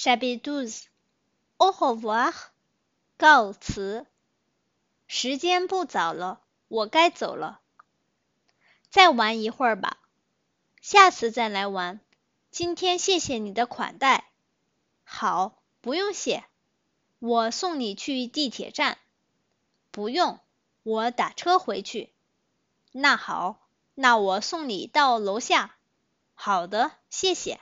Shabidoz，au revoir，告辞。时间不早了，我该走了。再玩一会儿吧，下次再来玩。今天谢谢你的款待。好，不用谢。我送你去地铁站。不用，我打车回去。那好，那我送你到楼下。好的，谢谢。